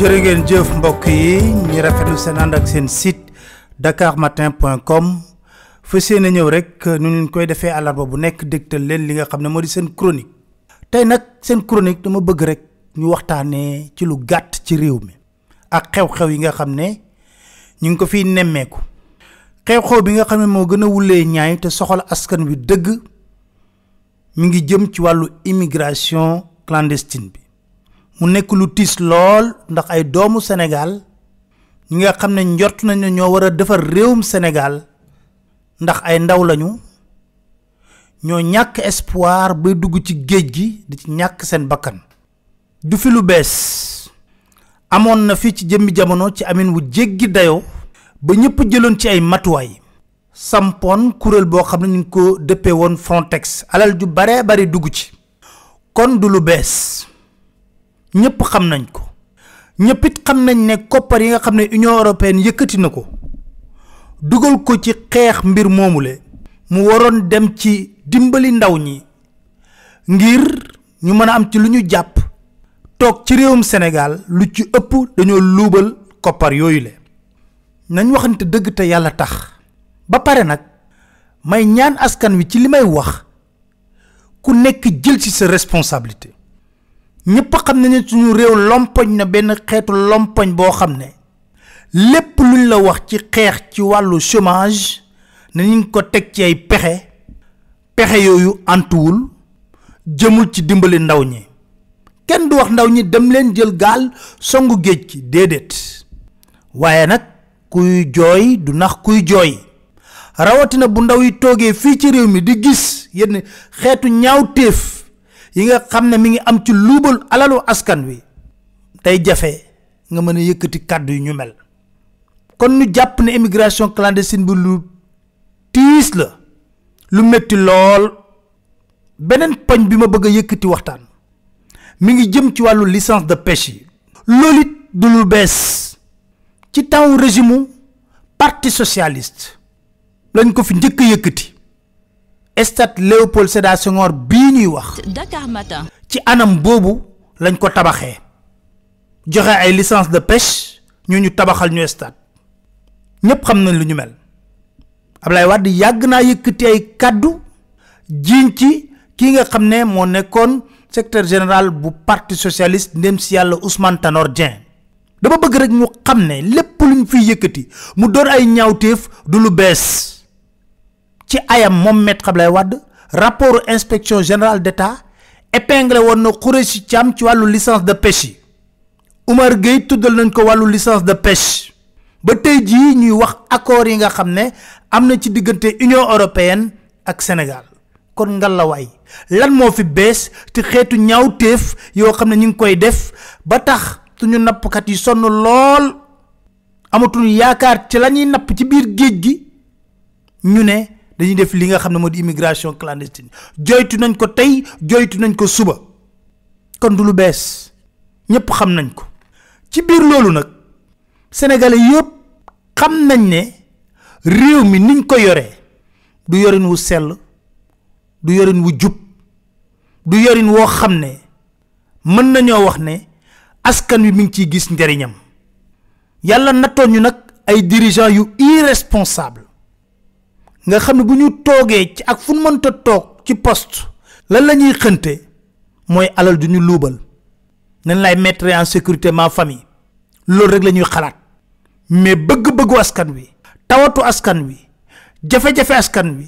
jërë ngeen jëf mbokk yi rafetlu seen ànd ak seen site dakarmatin.com ñëw rek ñu koy defee bu nekk dégtal leen li nga xam ne moo di seen chronique. Tey nag seen chronique dama bëgg rek ñu waxtaanee ci lu gàtt ci réew mi ak xew-xew yi nga ne ñu ngi ko fiy nemmeeku. Xew-xew bi nga ne moo gën a wulee ñaay te soxal askan wi dëgg mi ngi jëm immigration clandestine mu nekk lu tiis lool ndax ay doomu Sénégal ñi nga xam ne njort nañ ne ñoo war a defar réewum ndax ay ndaw lañu ñoo ñàkk espoir bay dugg ci géej gi di ci ñàkk seen bakkan. Du fi lu bees. Amoon na fi ci jëmmi jamono ci amin wu jéggi dayoo ba ñëpp jëloon ci ay matuwaay. Sampoon kuréel boo xam ne ñu ko dëppee woon Frontex. Alal ju baree bari dugg ci. Kon du lu bees ñëpp xam nañ ko. Ñëpp it xam nañ ne koppar yi nga xam ne Union européenne yëkkati na ko dugal ko ci xeex mbir moomule. Mu waroon dem ci dimbali ndaw ñi ngir ñu mën a am ci lu ñu jàpp. Toog ci réewum Sénégal lu ci ëpp dañoo luubal koppar yooyu le nañ waxante dëgg te yàlla tax. Ba pare nag may ñaan askan wi ci li may wax ku nekk jël ci sa responsabilité ñëpp xam nañu suñu réew lompoñ na benn xeetu lompoñ boo xam ne lépp luñ la wax ci xeex ci wàllu chômage ne ñu ngi ko teg ci ay pexe. Pexe yooyu antuwul jëmul ci dimbali ndaw ñi. Kenn du wax ndaw ñi dem leen jël gaal songu géej nag kuy du nax kuy rawatina bu ndaw yi toogee fii ci réew mi di gis yi nga xam ne mi ngi am ci luubal alalu askan wi day jafe nga mën a yëkkati kàddu yu ñu mel. Kon ñu jàpp ne immigration clandestine bi lu tiis la lu metti lool. Beneen poñ bi ma bëgg a yëkkati waxtaan mi ngi jëm ci wàllu licence de pêche yi. Loolu it du lu bees. Ci temps régime parti socialiste lañ ko fi njëkk a yëkkati stade Léopold Sédar Senghor bii ñuy wax. Dakar Matin. Ci anam boobu lañ ko tabaxee. Joxe ay licence de pêche ñu ñu tabaxal ñu stade. Ñépp xam nañ lu ñu mel. Ablaye Wade yàgg naa yëkkati ay kàddu jiiñ ci kii nga xam ne moo nekkoon secrétaire général bu parti socialiste ndem si yàlla Ousmane Tanor Dieng. Dama bëgg rek ñu xam ne lépp luñ fiy yëkkati mu doon ay ñaawteef du lu bees ci ayam moom maître Ablaye Wade rapport inspection générale d'État épinglé woon na Khoureyssi Thiam ci wàllu licence de pêche Oumar Gueye tuddal nañ ko wàllu licence de pêche. Ba tey jii ñuy wax accord yi nga xam ne am na ci diggante Union européenne ak Sénégal. Kon ngalawaay lan moo fi bees te xeetu ñaawteef yoo xam ne koy def ba tax suñu nappkat yi sonn lool. Amatuñu yaakaar ci la ñuy napp ci biir géej gi. Ñu ne dañuy def li nga xam ne moo di immigration clandestine. Joytu nañ ko tey joytu nañ ko suba. Kon du lu bees. Ñëpp xam nañ ko. Ci biir loolu nag sénégalais yëpp xam nañ ne réew mi niñ ko yoree du yorin wu sell du yorin wu jub du yorin woo xam mën nañoo wax ne askan wi mi ngi ciy gis njariñam. Yàlla nattoon ñu nag ay dirigeants yu irresponsable nga xam ne bu ñu toogee ci ak fu mënta toog ci poste lan la ñuy xënte mooy alal du ñu luubal. Nañ lay mettre en sécurité ma famille? Loolu rek la ñuy xalaat. Mais bëgg-bëggu askan wi tawatu askan wi jafe-jafe askan wi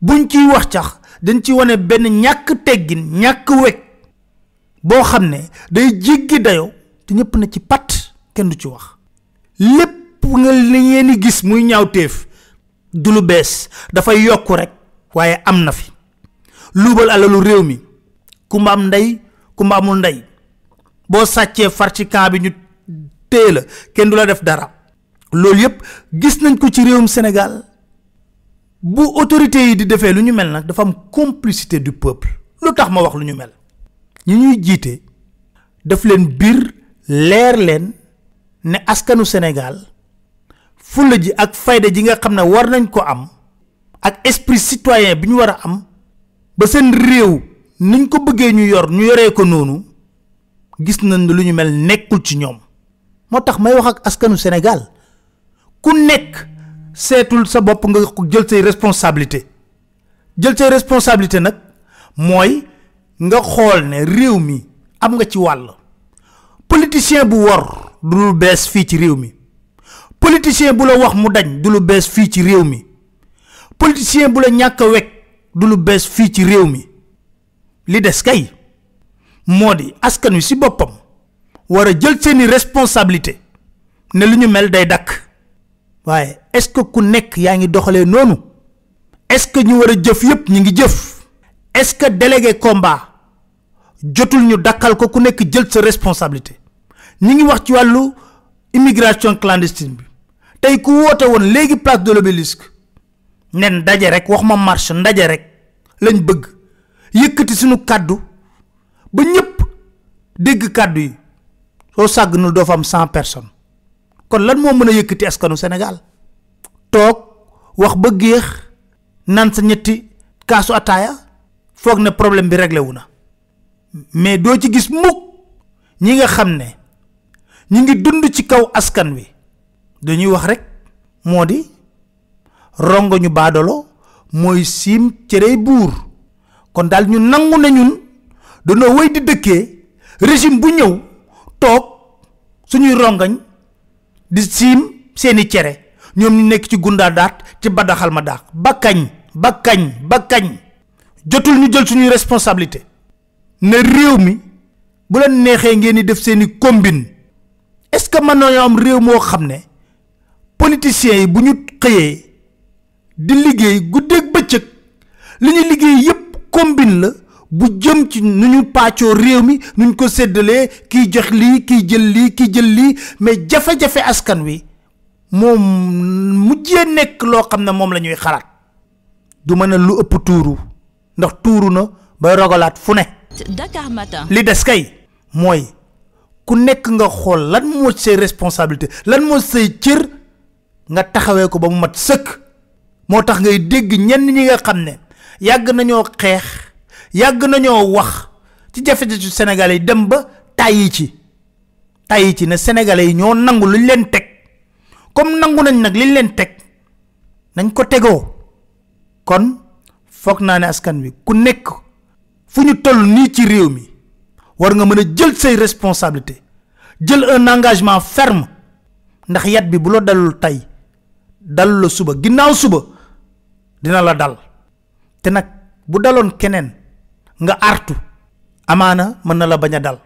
buñ ciy wax cax dañ ci wane benn ñàkk teggin ñàkk wekk boo xam ne day jéggi dayoo te ñëpp na ci pat kenn du ci wax. Lépp nga li ngeen gis muy ñaawteef du lu bees dafay yokku rek waaye am na fi. Luubal alalu réew mi kumba am ndey kumba amul ndey. Boo sàccee far bi ñu téye la kenn du la def dara. Loolu yépp gis nañ ko ci réewum Sénégal. Bu autorités yi di defee lu ñu mel nag dafa am complicité du peuple. Lu tax ma wax lu ñu mel? Ñi ñuy jiite daf leen biir leer leen ne askanu Sénégal fulla ji ak fayda ji nga xam ne war nañ ko am ak esprit citoyen bi ñu war a am ba seen réew niñ ko bëggee ñu yor ñu yoree ko noonu gis nañ lu ñu mel nekkul ci ñoom. motax may wax ak askanu Sénégal ku nekk seetul sa bopp nga jël say responsabilité. jël say responsabilité nag mooy nga xool ne réew mi am nga ci wàll. politicien bu wor du lu bees fii ci réew mi politicien bu la wax mu dañ du lu bees fii ci réew mi. politicien bu la ñàkk a wekk du lu bees fii ci réew mi. li kay askan wi si boppam war jël seeni responsabilité ne lu ñu mel day dakk. waaye est ce que ku nekk yaa ngi doxalee est ce que ñu jëf yépp ñu ngi jëf? est ce que délégué combat jotul ñu dakkal ko ku nekk jël sa responsabilité? ñi ngi wax ci immigration clandestine bi tey ku woote woon léegi place de l'obélisque. Nen ndaje rek wax ma marche ndaje rek. Lañ bëgg. Yëkkati suñu kàddu ba ñëpp dégg kàddu yi. Soo sàggnul doo fa am cent personnes. Kon lan moo mën a yëkkati askanu sénégal? Toog wax ba géex nan sa ñetti kaasu ataaya foog ne problème bi réglé wu na. Mais doo ci gis mukk ñi nga xam ne ñi ngi dund ci kaw askan wi dañuy wax rek moo di rongo ñu baadolo mooy siim cërey buur kon daal ñu nangu na ñun danoo wéy di dëkkee régime bu ñëw toog suñuy rongañ di siim seeni cere ñoom ñu nekk ci gundaa daat ci badaxal ma daax ba kañ ba kañ ba kañ jotul ñu jël suñuy responsabilité ne réew mi bu leen neexee ngeen di def seeni combine. Est ce que mën nañoo am réew moo xam ne politiciens yi bu ñu xëyee di liggéey guddeeg bëccëg li ñu liggéey yépp combine la bu jëm ci nu ñu pàccoo réew mi nu ñu ko séddalee kiy jox lii kiy jël lii kiy jël lii mais jafe-jafe askan wi moom mujjee nekk loo xam ne moom la ñuy xalaat du mën a lu ëpp tuuru ndax tuuru na bay rogalaat fu ne Dakar Matin. li des kay mooy ku nekk nga xool lan moo say responsabilité lan moo say cër nga taxawee ko ba mu mat sëkk. Moo tax ngay dégg ñenn ñi nga xam ne yàgg nañoo xeex yàgg nañoo wax ci jafe-jafe Sénégalais yi dem ba tàyyi ci. Tàyyi ci ne Sénégalais yi ñoo nangu luñ leen teg. Comme nangu nañ nag liñ leen teg nañ ko tegoo. Kon foog naa ne askan wi ku nekk fu ñu toll nii ci réew mi war nga mën a jël say responsabilité jël un engagement ferme. Ndax yat bi bu la dalul tey dalu la suba ginnaaw suba dina la dal. Te nag bu daloon keneen nga artu amaana mën na la bañ a dal.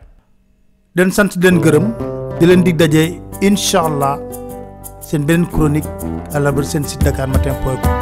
Den sant den leen gërëm di leen dig daje incha allah seen beneen chronique à la seen site dakar matin point com.